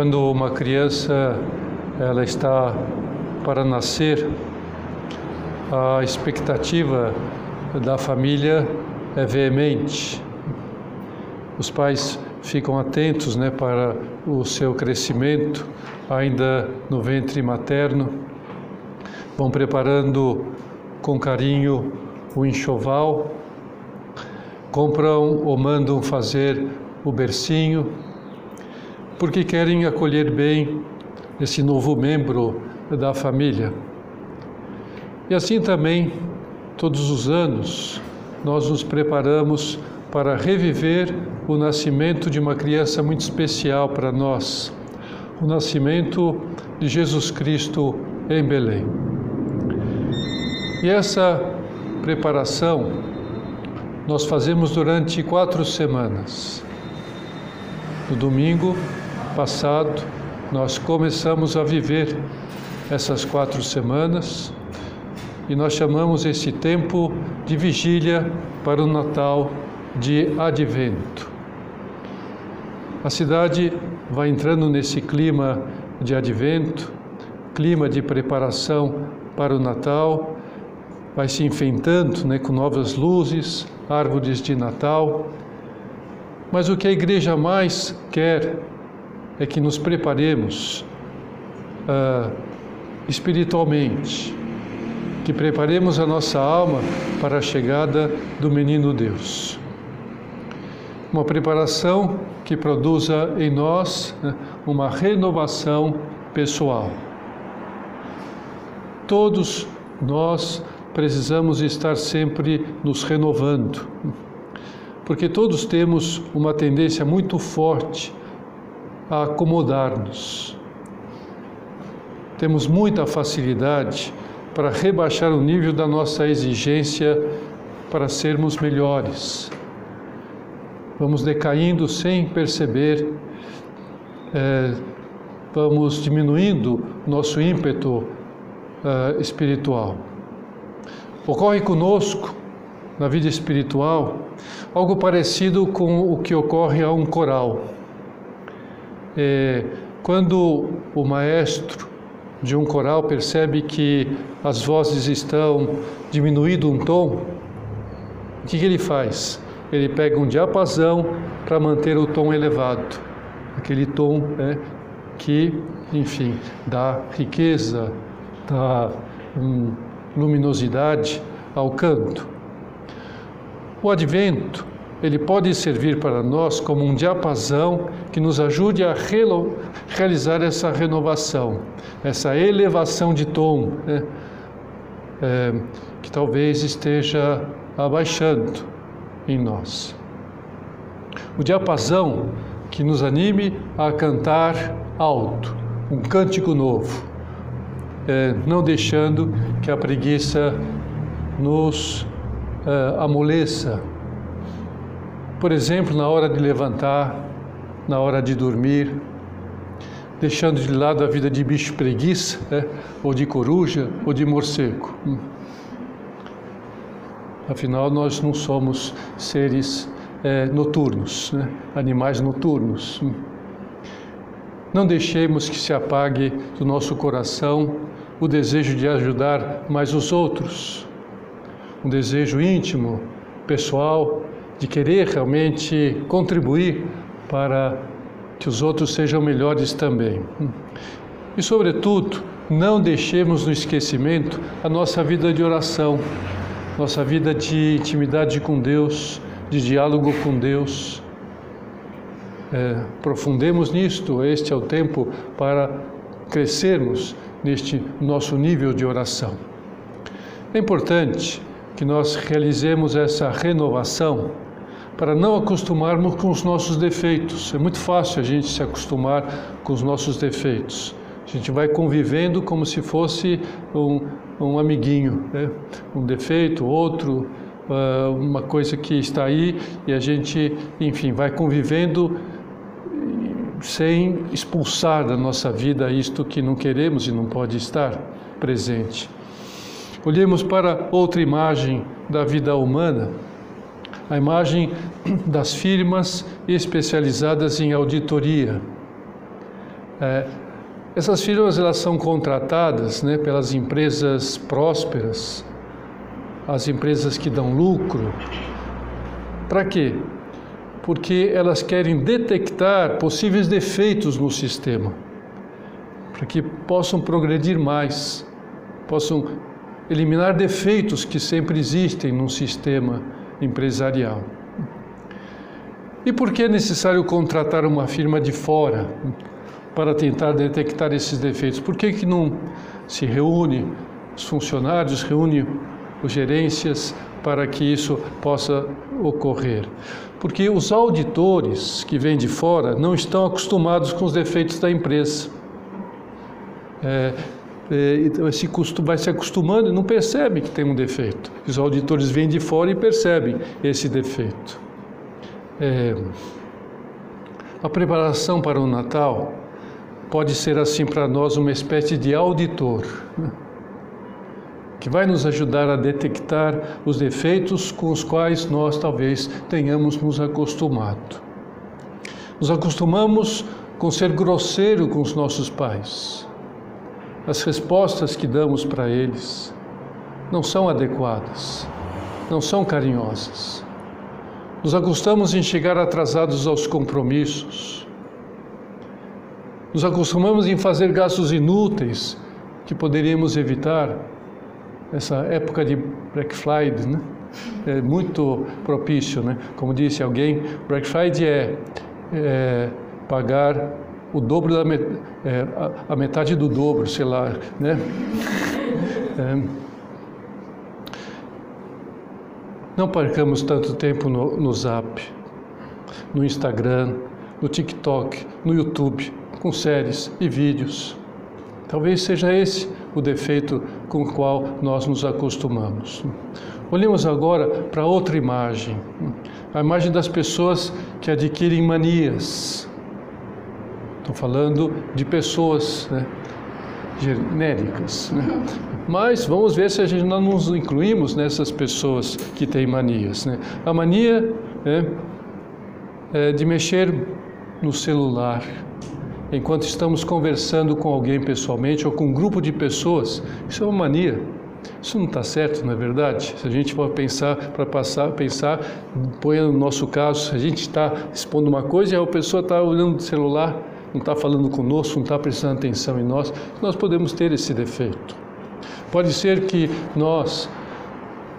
Quando uma criança ela está para nascer, a expectativa da família é veemente. Os pais ficam atentos né, para o seu crescimento, ainda no ventre materno, vão preparando com carinho o enxoval, compram ou mandam fazer o bercinho, porque querem acolher bem esse novo membro da família. E assim também, todos os anos, nós nos preparamos para reviver o nascimento de uma criança muito especial para nós, o nascimento de Jesus Cristo em Belém. E essa preparação nós fazemos durante quatro semanas. No domingo passado, nós começamos a viver essas quatro semanas e nós chamamos esse tempo de vigília para o Natal de Advento. A cidade vai entrando nesse clima de Advento, clima de preparação para o Natal, vai se enfeitando né, com novas luzes, árvores de Natal. Mas o que a igreja mais quer é que nos preparemos uh, espiritualmente, que preparemos a nossa alma para a chegada do menino Deus. Uma preparação que produza em nós né, uma renovação pessoal. Todos nós precisamos estar sempre nos renovando, porque todos temos uma tendência muito forte a acomodar-nos. Temos muita facilidade para rebaixar o nível da nossa exigência para sermos melhores. Vamos decaindo sem perceber, é, vamos diminuindo nosso ímpeto é, espiritual. Ocorre conosco, na vida espiritual, algo parecido com o que ocorre a um coral. É, quando o maestro de um coral percebe que as vozes estão diminuindo um tom, o que, que ele faz? Ele pega um diapasão para manter o tom elevado, aquele tom né, que, enfim, dá riqueza, dá hum, luminosidade ao canto. O advento ele pode servir para nós como um diapasão que nos ajude a realizar essa renovação, essa elevação de tom, né? é, que talvez esteja abaixando em nós. O diapasão que nos anime a cantar alto, um cântico novo, é, não deixando que a preguiça nos é, amoleça por exemplo, na hora de levantar, na hora de dormir, deixando de lado a vida de bicho preguiça, né? ou de coruja, ou de morcego. Hum. Afinal, nós não somos seres é, noturnos, né? animais noturnos. Hum. Não deixemos que se apague do nosso coração o desejo de ajudar mais os outros, um desejo íntimo, pessoal, de querer realmente contribuir para que os outros sejam melhores também. E, sobretudo, não deixemos no esquecimento a nossa vida de oração, nossa vida de intimidade com Deus, de diálogo com Deus. É, aprofundemos nisto, este é o tempo para crescermos neste nosso nível de oração. É importante que nós realizemos essa renovação para não acostumarmos com os nossos defeitos. É muito fácil a gente se acostumar com os nossos defeitos. A gente vai convivendo como se fosse um, um amiguinho, né? um defeito, outro, uh, uma coisa que está aí e a gente, enfim, vai convivendo sem expulsar da nossa vida isto que não queremos e não pode estar presente. Olhemos para outra imagem da vida humana a imagem das firmas especializadas em auditoria. É, essas firmas elas são contratadas né, pelas empresas prósperas, as empresas que dão lucro. Para quê? Porque elas querem detectar possíveis defeitos no sistema, para que possam progredir mais, possam eliminar defeitos que sempre existem num sistema empresarial. E por que é necessário contratar uma firma de fora para tentar detectar esses defeitos? Por que, que não se reúne os funcionários, reúne os gerências para que isso possa ocorrer? Porque os auditores que vêm de fora não estão acostumados com os defeitos da empresa. É, é, se vai se acostumando e não percebe que tem um defeito. Os auditores vêm de fora e percebem esse defeito. É, a preparação para o Natal pode ser assim para nós uma espécie de auditor né? que vai nos ajudar a detectar os defeitos com os quais nós talvez tenhamos nos acostumado. Nos acostumamos com ser grosseiro com os nossos pais. As respostas que damos para eles não são adequadas, não são carinhosas. Nos acostumamos em chegar atrasados aos compromissos. Nos acostumamos em fazer gastos inúteis que poderíamos evitar. Essa época de Black Friday, né? É muito propício, né? Como disse alguém, Black Friday é, é pagar o dobro da met, é, a, a, metade do dobro, sei lá, né? É, Não percamos tanto tempo no, no Zap, no Instagram, no TikTok, no YouTube, com séries e vídeos. Talvez seja esse o defeito com o qual nós nos acostumamos. Olhemos agora para outra imagem, a imagem das pessoas que adquirem manias. Estou falando de pessoas né, genéricas. Né? Mas vamos ver se a gente não nos incluímos nessas pessoas que têm manias. Né? A mania é, é de mexer no celular enquanto estamos conversando com alguém pessoalmente ou com um grupo de pessoas. Isso é uma mania. Isso não está certo, não é verdade? Se a gente for pensar, para passar, pensar, põe no nosso caso, a gente está expondo uma coisa e a pessoa está olhando o celular, não está falando conosco, não está prestando atenção em nós, nós podemos ter esse defeito. Pode ser que nós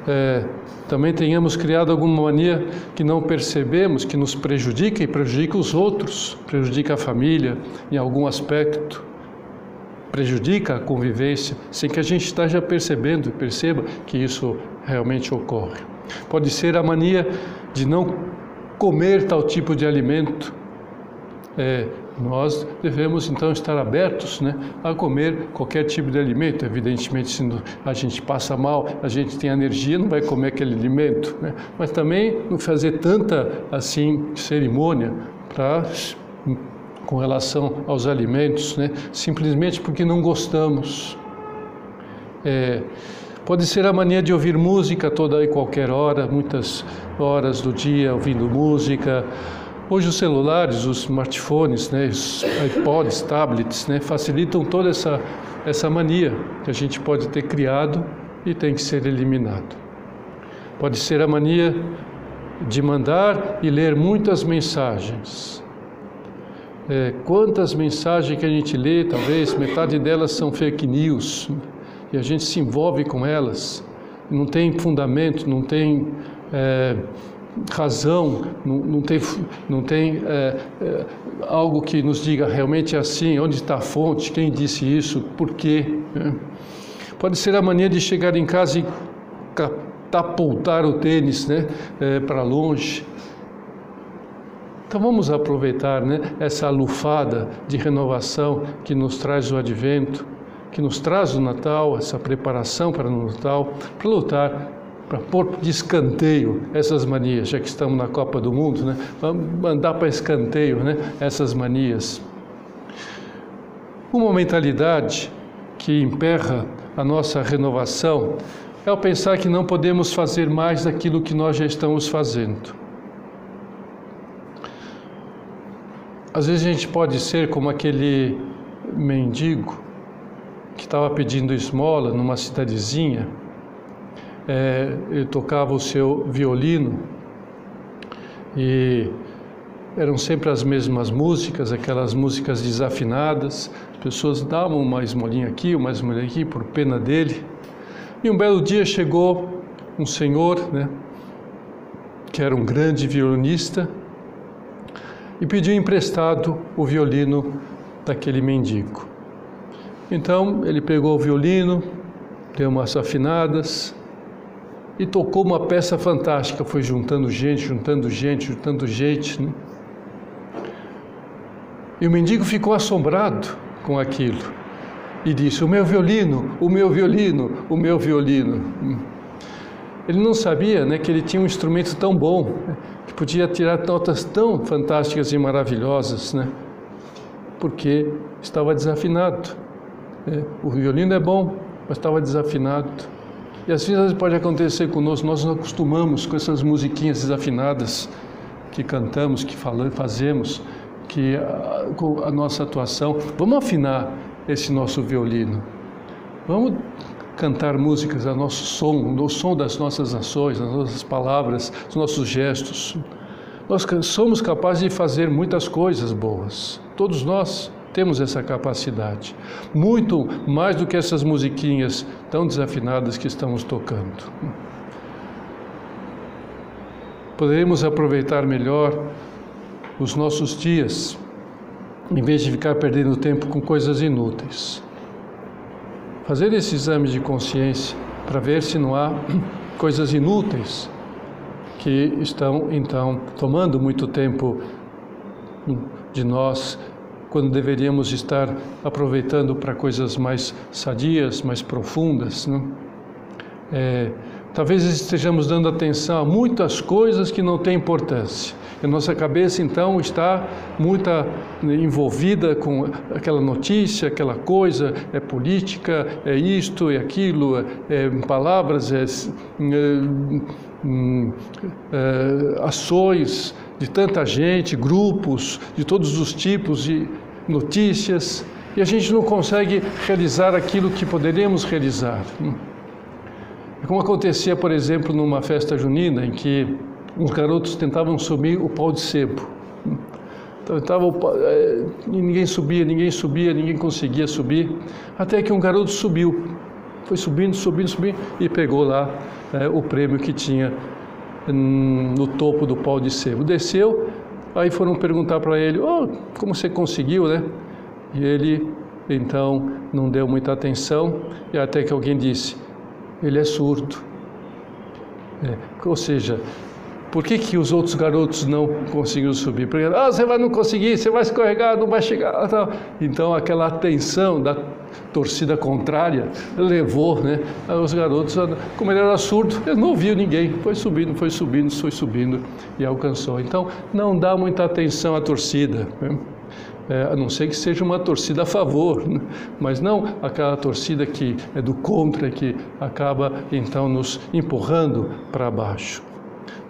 é, também tenhamos criado alguma mania que não percebemos, que nos prejudica e prejudica os outros, prejudica a família em algum aspecto, prejudica a convivência, sem que a gente esteja percebendo e perceba que isso realmente ocorre. Pode ser a mania de não comer tal tipo de alimento, é, nós devemos então estar abertos né, a comer qualquer tipo de alimento. Evidentemente, se a gente passa mal, a gente tem energia, não vai comer aquele alimento. Né? Mas também não fazer tanta assim cerimônia para com relação aos alimentos, né? simplesmente porque não gostamos. É, pode ser a mania de ouvir música toda e qualquer hora, muitas horas do dia ouvindo música Hoje os celulares, os smartphones, né, os iPods, tablets, né, facilitam toda essa, essa mania que a gente pode ter criado e tem que ser eliminado. Pode ser a mania de mandar e ler muitas mensagens. É, quantas mensagens que a gente lê, talvez metade delas são fake news, e a gente se envolve com elas, não tem fundamento, não tem é, razão, não, não tem, não tem é, é, algo que nos diga realmente assim, onde está a fonte, quem disse isso, por quê. Né? Pode ser a mania de chegar em casa e catapultar o tênis né, é, para longe. Então vamos aproveitar né, essa lufada de renovação que nos traz o advento, que nos traz o Natal, essa preparação para o Natal, para lutar para pôr de escanteio essas manias, já que estamos na Copa do Mundo, né? Vamos mandar para escanteio, né? Essas manias. Uma mentalidade que emperra a nossa renovação é o pensar que não podemos fazer mais daquilo que nós já estamos fazendo. Às vezes a gente pode ser como aquele mendigo que estava pedindo esmola numa cidadezinha. É, ele tocava o seu violino e eram sempre as mesmas músicas, aquelas músicas desafinadas. Pessoas davam uma esmolinha aqui, uma esmolinha aqui, por pena dele. E um belo dia chegou um senhor, né, que era um grande violinista, e pediu emprestado o violino daquele mendigo. Então ele pegou o violino, deu umas afinadas e tocou uma peça fantástica. Foi juntando gente, juntando gente, juntando gente. Né? E o mendigo ficou assombrado com aquilo e disse: O meu violino, o meu violino, o meu violino. Ele não sabia né, que ele tinha um instrumento tão bom, que podia tirar notas tão fantásticas e maravilhosas, né, porque estava desafinado. É, o violino é bom, mas estava desafinado. E às vezes pode acontecer conosco, nós nos acostumamos com essas musiquinhas desafinadas que cantamos, que falamos, fazemos, que a, a nossa atuação. Vamos afinar esse nosso violino. Vamos cantar músicas a nosso som, no som das nossas ações, das nossas palavras, dos nossos gestos. Nós somos capazes de fazer muitas coisas boas. Todos nós temos essa capacidade. Muito mais do que essas musiquinhas tão desafinadas que estamos tocando. Poderemos aproveitar melhor os nossos dias, em vez de ficar perdendo tempo com coisas inúteis. Fazer esse exame de consciência para ver se não há coisas inúteis que estão então tomando muito tempo de nós, quando deveríamos estar aproveitando para coisas mais sadias, mais profundas. Né? É, talvez estejamos dando atenção a muitas coisas que não têm importância. A nossa cabeça então está muito envolvida com aquela notícia, aquela coisa, é política, é isto, é aquilo, é, é palavras, é, é, é, ações de tanta gente, grupos de todos os tipos de notícias, e a gente não consegue realizar aquilo que poderíamos realizar. Como acontecia, por exemplo, numa festa junina em que uns garotos tentavam subir o pau de sebo. Então, tava, é, ninguém subia, ninguém subia, ninguém conseguia subir, até que um garoto subiu. Foi subindo, subindo, subindo e pegou lá é, o prêmio que tinha hum, no topo do pau de sebo. Desceu, aí foram perguntar para ele: oh, como você conseguiu, né? E ele então não deu muita atenção, e até que alguém disse: ele é surdo. É, ou seja, por que, que os outros garotos não conseguiram subir? Porque, ah, você vai não conseguir, você vai escorregar, não vai chegar. Então, aquela atenção da torcida contrária levou né, os garotos, como ele era surdo, ele não ouviu ninguém, foi subindo, foi subindo, foi subindo e alcançou. Então, não dá muita atenção à torcida. Né? É, a não ser que seja uma torcida a favor, né? mas não aquela torcida que é do contra, que acaba então nos empurrando para baixo.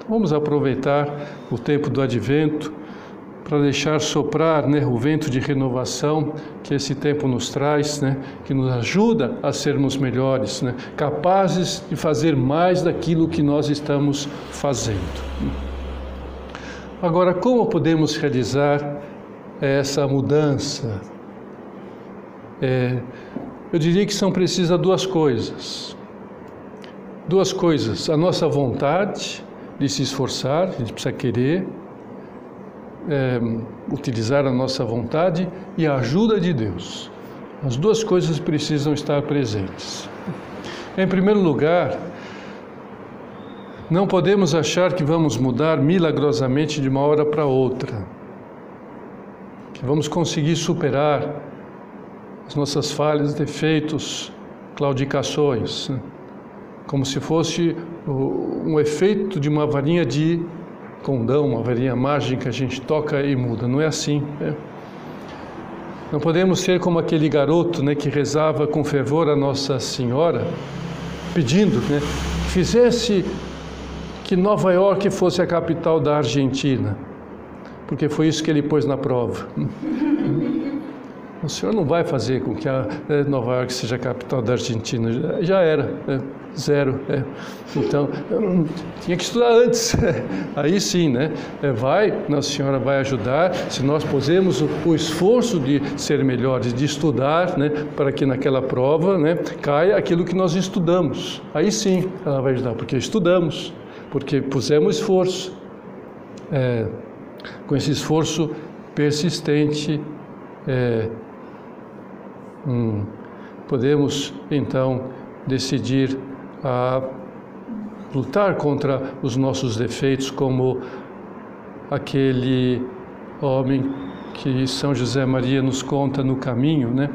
Vamos aproveitar o tempo do advento para deixar soprar né, o vento de renovação que esse tempo nos traz, né, que nos ajuda a sermos melhores, né, capazes de fazer mais daquilo que nós estamos fazendo. Agora, como podemos realizar essa mudança? É, eu diria que são precisas duas coisas. Duas coisas: a nossa vontade de se esforçar, a gente precisa querer, é, utilizar a nossa vontade e a ajuda de Deus. As duas coisas precisam estar presentes. Em primeiro lugar, não podemos achar que vamos mudar milagrosamente de uma hora para outra, que vamos conseguir superar as nossas falhas, defeitos, claudicações. Né? como se fosse um efeito de uma varinha de condão, uma varinha mágica, a gente toca e muda. Não é assim. Né? Não podemos ser como aquele garoto né, que rezava com fervor a Nossa Senhora, pedindo né, que fizesse que Nova York fosse a capital da Argentina, porque foi isso que ele pôs na prova. O senhor não vai fazer com que a eh, Nova York seja a capital da Argentina. Já era, é, zero. É. Então, tinha que estudar antes. Aí sim, né? É, vai, Nossa Senhora vai ajudar. Se nós pusermos o, o, esforço de ser melhores, de estudar, né? Para que naquela prova, né? Caia aquilo que nós estudamos. Aí sim, ela vai ajudar, porque estudamos, porque pusemos esforço. É, com esse esforço persistente, é, hum, podemos então decidir a lutar contra os nossos defeitos, como aquele homem que São José Maria nos conta no caminho, né?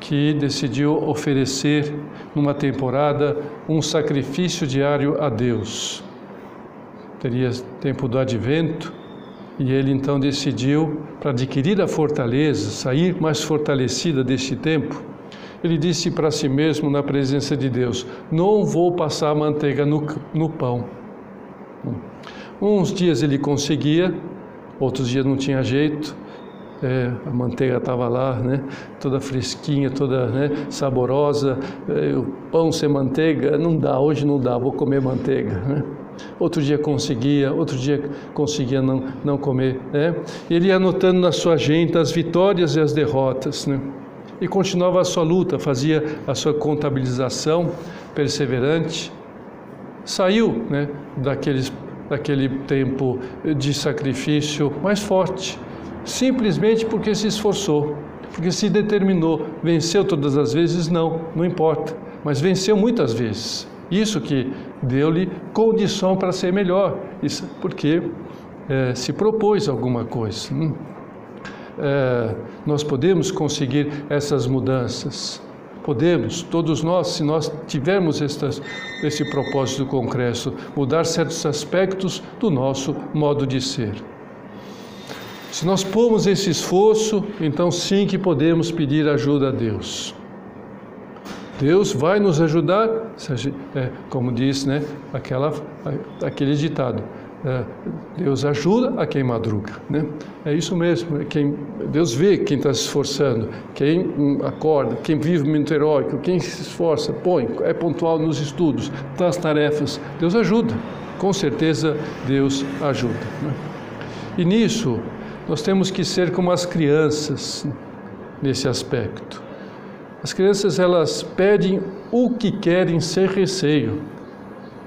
que decidiu oferecer numa temporada um sacrifício diário a Deus. Teria tempo do advento e ele então decidiu, para adquirir a fortaleza, sair mais fortalecida deste tempo, ele disse para si mesmo na presença de Deus: Não vou passar manteiga no, no pão. Uns dias ele conseguia, outros dias não tinha jeito. É, a manteiga estava lá, né, toda fresquinha, toda né, saborosa. É, o pão sem manteiga não dá, hoje não dá, vou comer manteiga. Né? Outro dia conseguia, outro dia conseguia não, não comer. Né? Ele ia anotando na sua agenda as vitórias e as derrotas. Né? E continuava a sua luta, fazia a sua contabilização perseverante. Saiu né, daqueles, daquele tempo de sacrifício mais forte, simplesmente porque se esforçou, porque se determinou. Venceu todas as vezes? Não, não importa, mas venceu muitas vezes. Isso que deu-lhe condição para ser melhor, isso porque é, se propôs alguma coisa. Hum. É, nós podemos conseguir essas mudanças. Podemos, todos nós, se nós tivermos estas, esse propósito concreto, mudar certos aspectos do nosso modo de ser. Se nós pomos esse esforço, então sim que podemos pedir ajuda a Deus. Deus vai nos ajudar, é, como diz né, aquela, aquele ditado, é, Deus ajuda a quem madruga. Né? É isso mesmo, é quem, Deus vê quem está se esforçando, quem acorda, quem vive muito heróico, quem se esforça, põe, é pontual nos estudos, nas tarefas, Deus ajuda, com certeza Deus ajuda. Né? E nisso, nós temos que ser como as crianças nesse aspecto. As crianças elas pedem o que querem sem receio,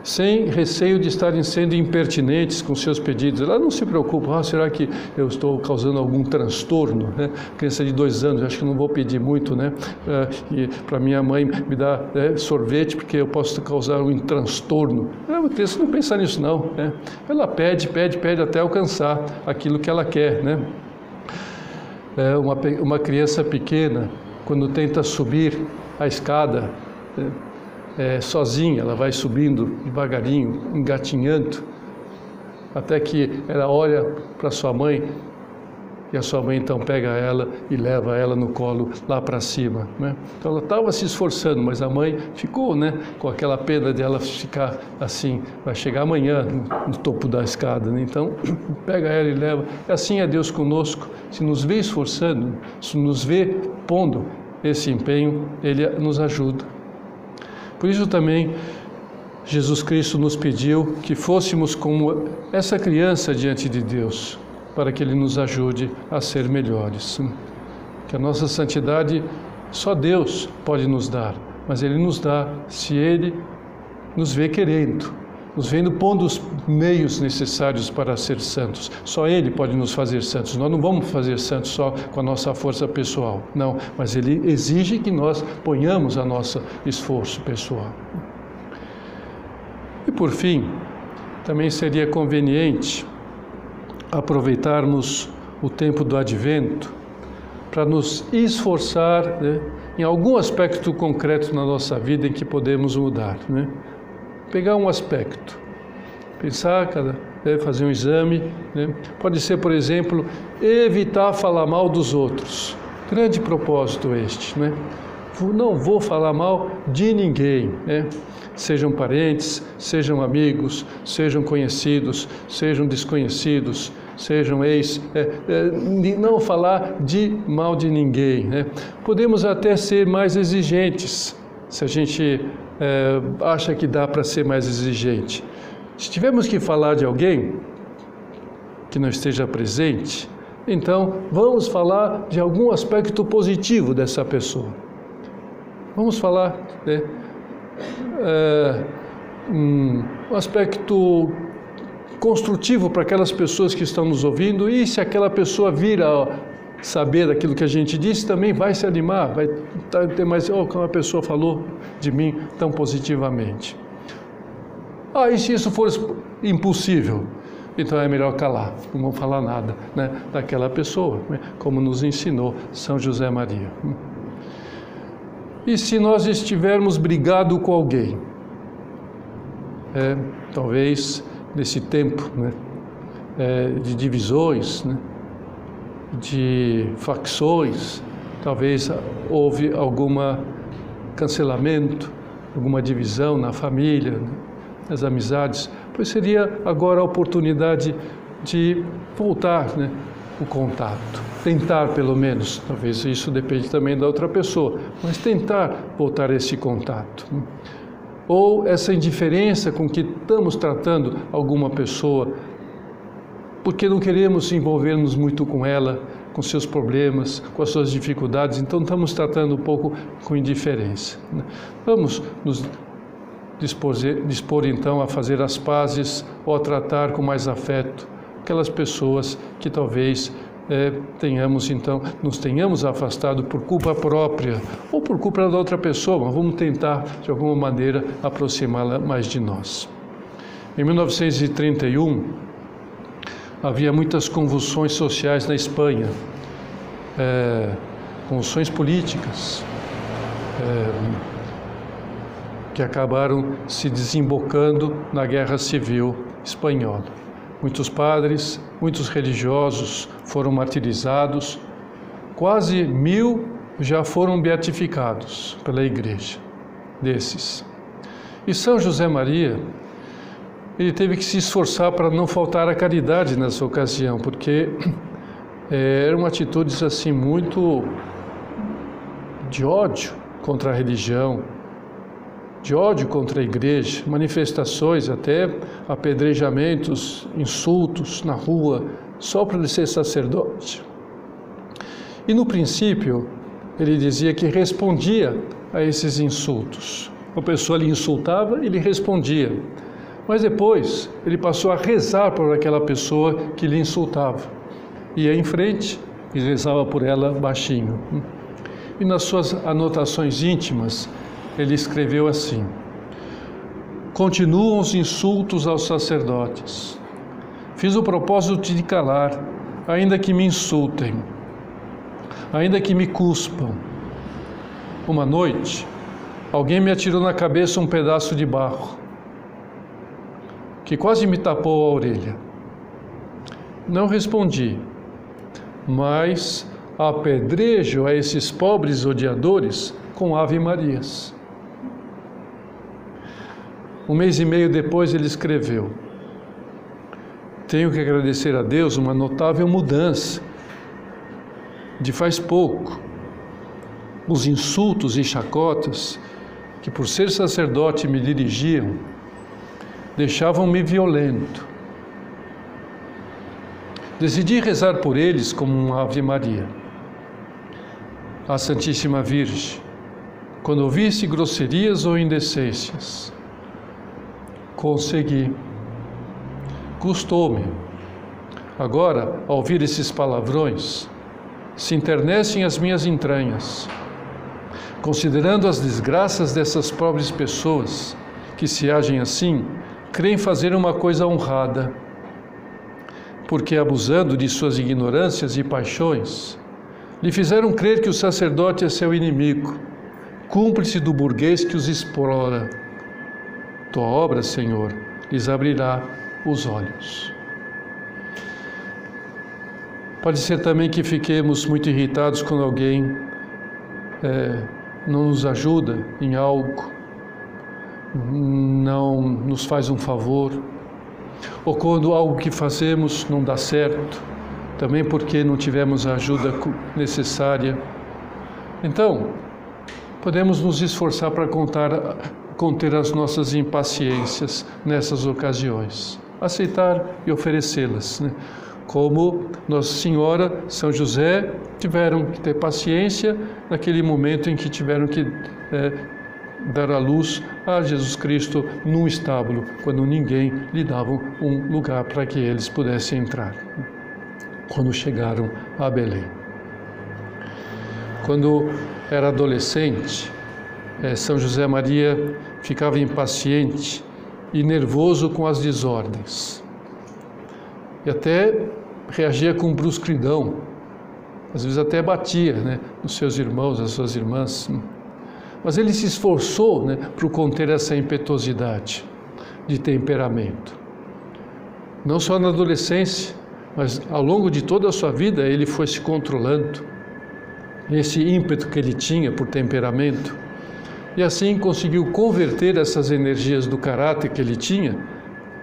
sem receio de estarem sendo impertinentes com seus pedidos. Elas não se preocupam, ah, será que eu estou causando algum transtorno? Né? Criança de dois anos, acho que não vou pedir muito, né? É, e para minha mãe me dar né, sorvete porque eu posso causar um transtorno. A criança não pensa nisso não. Né? Ela pede, pede, pede até alcançar aquilo que ela quer, né? É uma, uma criança pequena quando tenta subir a escada é, é, sozinha, ela vai subindo devagarinho, engatinhando, até que ela olha para sua mãe e a sua mãe então pega ela e leva ela no colo lá para cima. Né? Então ela estava se esforçando, mas a mãe ficou né, com aquela pena de ela ficar assim, vai chegar amanhã no, topo da escada. Né? Então pega ela e leva. Assim é Deus conosco, se nos vê esforçando, se nos vê pondo esse empenho, Ele nos ajuda. Por isso também Jesus Cristo nos pediu que fôssemos como essa criança diante de Deus, para que Ele nos ajude a ser melhores. Que a nossa santidade só Deus pode nos dar, mas Ele nos dá se Ele nos vê querendo, nos vendo pondo os meios necessários para ser santos. Só Ele pode nos fazer santos. Nós não vamos fazer santos só com a nossa força pessoal, não, mas Ele exige que nós ponhamos a nosso esforço pessoal. E por fim, também seria conveniente aproveitarmos o tempo do advento para nos esforçar né, em algum aspecto concreto na nossa vida em que podemos mudar. Né? Pegar um aspecto, pensar, né, fazer um exame. Né? Pode ser, por exemplo, evitar falar mal dos outros. Grande propósito este, né? Não vou falar mal de ninguém, né? Sejam parentes, sejam amigos, sejam conhecidos, sejam desconhecidos sejam ex, é, é, não falar de mal de ninguém. Né? Podemos até ser mais exigentes, se a gente é, acha que dá para ser mais exigente. Se tivermos que falar de alguém que não esteja presente, então vamos falar de algum aspecto positivo dessa pessoa. Vamos falar né, é, um aspecto construtivo para aquelas pessoas que estão nos ouvindo e se aquela pessoa vir a saber aquilo que a gente disse, também vai se animar, vai ter mais, oh, como a pessoa falou de mim tão positivamente. Ah, e se isso for impossível? Então é melhor calar, não vamos falar nada né, daquela pessoa, né, como nos ensinou São José Maria. E se nós estivermos brigado com alguém, é, talvez nesse tempo né, é, de divisões, né, de facções, talvez houve alguma cancelamento, alguma divisão na família, né, nas amizades, pois seria agora a oportunidade de voltar né, o contato, tentar pelo menos, talvez isso depende também da outra pessoa, mas tentar voltar esse contato. Né. Ou essa indiferença com que estamos tratando alguma pessoa porque não queremos envolver-nos muito com ela, com seus problemas, com as suas dificuldades, então estamos tratando um pouco com indiferença. Né? Vamos nos dispor, dispor então a fazer as pazes ou a tratar com mais afeto aquelas pessoas que talvez é, tenhamos então, nos tenhamos afastado por culpa própria ou por culpa da outra pessoa, mas vamos tentar de alguma maneira aproximá-la mais de nós. Em 1931, havia muitas convulsões sociais na Espanha, é, convulsões políticas, é, que acabaram se desembocando na Guerra Civil Espanhola. Muitos padres, muitos religiosos foram martirizados, quase mil já foram beatificados pela Igreja desses. E São José Maria ele teve que se esforçar para não faltar a caridade nessa ocasião, porque é, eram atitudes assim muito de ódio contra a religião, de ódio contra a igreja, manifestações, até apedrejamentos, insultos na rua, só para ele ser sacerdote. E no princípio, ele dizia que respondia a esses insultos. A pessoa lhe insultava, ele respondia. Mas depois ele passou a rezar por aquela pessoa que lhe insultava. Ia em frente e rezava por ela baixinho. E nas suas anotações íntimas, ele escreveu assim: Continuam os insultos aos sacerdotes. Fiz o propósito de calar, ainda que me insultem, ainda que me cuspam. Uma noite, alguém me atirou na cabeça um pedaço de barro que quase me tapou a orelha. Não respondi, mas apedrejo a esses pobres odiadores com Ave Marias. Um mês e meio depois ele escreveu: Tenho que agradecer a Deus uma notável mudança de faz pouco. Os insultos e chacotas que, por ser sacerdote, me dirigiam deixavam-me violento. Decidi rezar por eles como uma Ave Maria. A Santíssima Virgem, quando ouvisse grosserias ou indecências, consegui. Custou-me. Agora, ao ouvir esses palavrões, se internecem as minhas entranhas. Considerando as desgraças dessas pobres pessoas que se agem assim, creem fazer uma coisa honrada, porque abusando de suas ignorâncias e paixões, lhe fizeram crer que o sacerdote é seu inimigo, cúmplice do burguês que os explora. Tua obra, Senhor, lhes abrirá os olhos. Pode ser também que fiquemos muito irritados quando alguém é, não nos ajuda em algo não nos faz um favor, ou quando algo que fazemos não dá certo, também porque não tivemos a ajuda necessária. Então, podemos nos esforçar para contar, conter as nossas impaciências nessas ocasiões, aceitar e oferecê-las. Né? Como Nossa Senhora, São José tiveram que ter paciência naquele momento em que tiveram que é, dar a luz a Jesus Cristo num estábulo, quando ninguém lhe dava um lugar para que eles pudessem entrar. Quando chegaram a Belém. Quando era adolescente, é, São José Maria ficava impaciente e nervoso com as desordens. E até reagia com brusquidão, às vezes até batia né, nos seus irmãos, as suas irmãs. Mas ele se esforçou né, para conter essa impetuosidade de temperamento. Não só na adolescência, mas ao longo de toda a sua vida ele foi se controlando. Esse ímpeto que ele tinha por temperamento. E assim conseguiu converter essas energias do caráter que ele tinha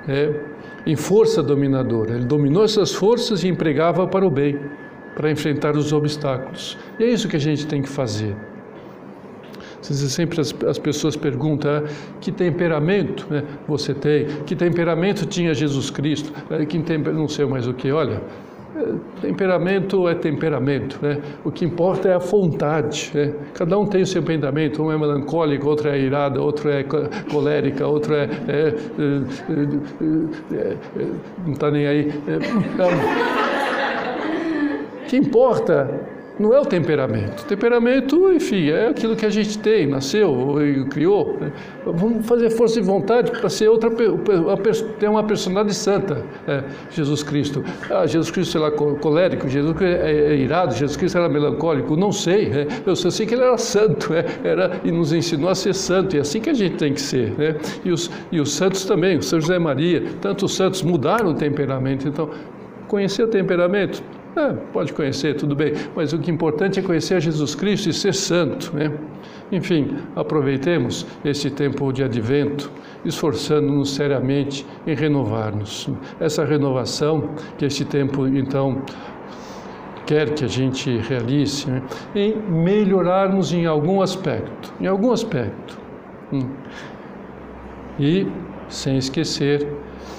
é, em força dominadora. Ele dominou essas forças e empregava para o bem, para enfrentar os obstáculos. E é isso que a gente tem que fazer. Sempre as, as pessoas perguntam ah, que temperamento né, você tem, que temperamento tinha Jesus Cristo, ah, que não sei mais o que. Olha, temperamento é temperamento, né? O que importa é a vontade. Né? Cada um tem o seu pensamento. Um é melancólico, outro é irado, outro é colérica, outro é, é, é, é não está nem aí. O que importa não é o temperamento. O temperamento, enfim, é aquilo que a gente tem, nasceu e criou. Né? Vamos fazer força de vontade para ser outra, ter uma personalidade santa. É, Jesus Cristo. Ah, Jesus Cristo era colérico, Jesus Cristo é, é irado, Jesus Cristo era melancólico. Não sei. É, eu só sei que ele era santo, é, era e nos ensinou a ser santo. E é assim que a gente tem que ser. Né? E, os, e os santos também, o São José Maria, tantos santos mudaram o temperamento. Então, conhecer o temperamento é, pode conhecer, tudo bem, mas o que é importante é conhecer a Jesus Cristo e ser santo. Né? Enfim, aproveitemos esse tempo de advento, esforçando-nos seriamente em renovar-nos. Essa renovação que este tempo, então, quer que a gente realize, né? em melhorarmos em algum aspecto, em algum aspecto. Hum. E sem esquecer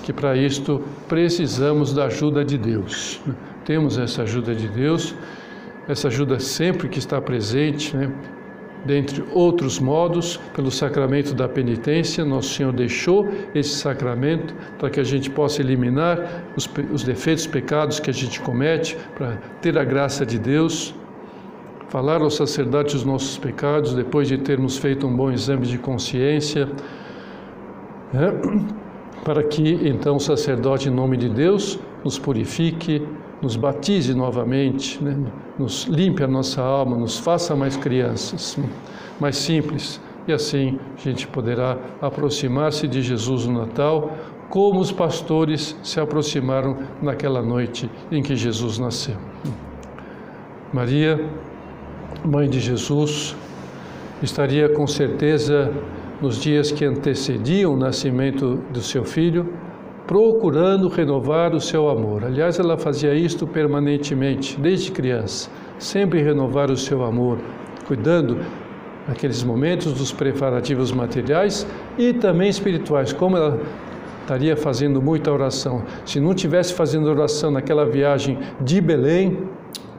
que para isto precisamos da ajuda de Deus temos essa ajuda de Deus, essa ajuda sempre que está presente, né? Dentre outros modos, pelo sacramento da penitência, Nosso Senhor deixou esse sacramento para que a gente possa eliminar os, os defeitos, pecados que a gente comete, para ter a graça de Deus, falar ao sacerdote os nossos pecados, depois de termos feito um bom exame de consciência, né? para que então o sacerdote, em nome de Deus, nos purifique, nos batize novamente, né? nos limpe a nossa alma, nos faça mais crianças, mais simples. E assim a gente poderá aproximar-se de Jesus no Natal, como os pastores se aproximaram naquela noite em que Jesus nasceu. Maria, mãe de Jesus, estaria com certeza nos dias que antecediam o nascimento do seu filho procurando renovar o seu amor. Aliás, ela fazia isto permanentemente, desde criança, sempre renovar o seu amor, cuidando naqueles momentos dos preparativos materiais e também espirituais, como ela estaria fazendo muita oração. Se não tivesse fazendo oração naquela viagem de Belém,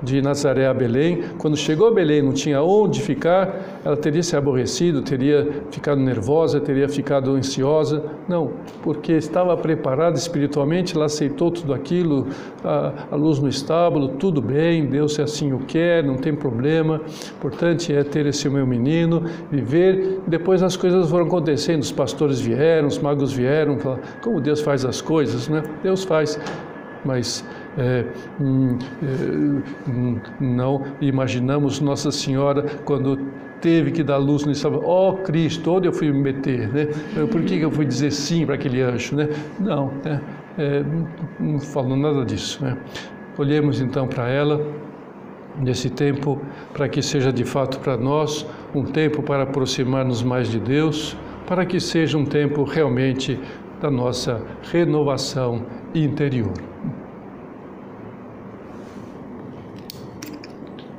de Nazaré a Belém. Quando chegou a Belém, não tinha onde ficar, ela teria se aborrecido, teria ficado nervosa, teria ficado ansiosa. Não, porque estava preparada espiritualmente, ela aceitou tudo aquilo, a, a luz no estábulo, tudo bem, Deus se assim o quer, não tem problema. O importante é ter esse meu menino, viver. Depois as coisas foram acontecendo, os pastores vieram, os magos vieram, como Deus faz as coisas, né? Deus faz mas é, hum, é, hum, não imaginamos Nossa Senhora quando teve que dar luz no sábado. Oh, Cristo, onde eu fui me meter? Né? Por que eu fui dizer sim para aquele anjo? Né? Não, né? É, não falou nada disso. Né? Olhemos então para ela nesse tempo para que seja de fato para nós um tempo para aproximar-nos mais de Deus, para que seja um tempo realmente da nossa renovação interior.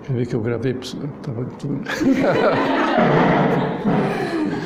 Quer ver que eu gravei? Tava tudo...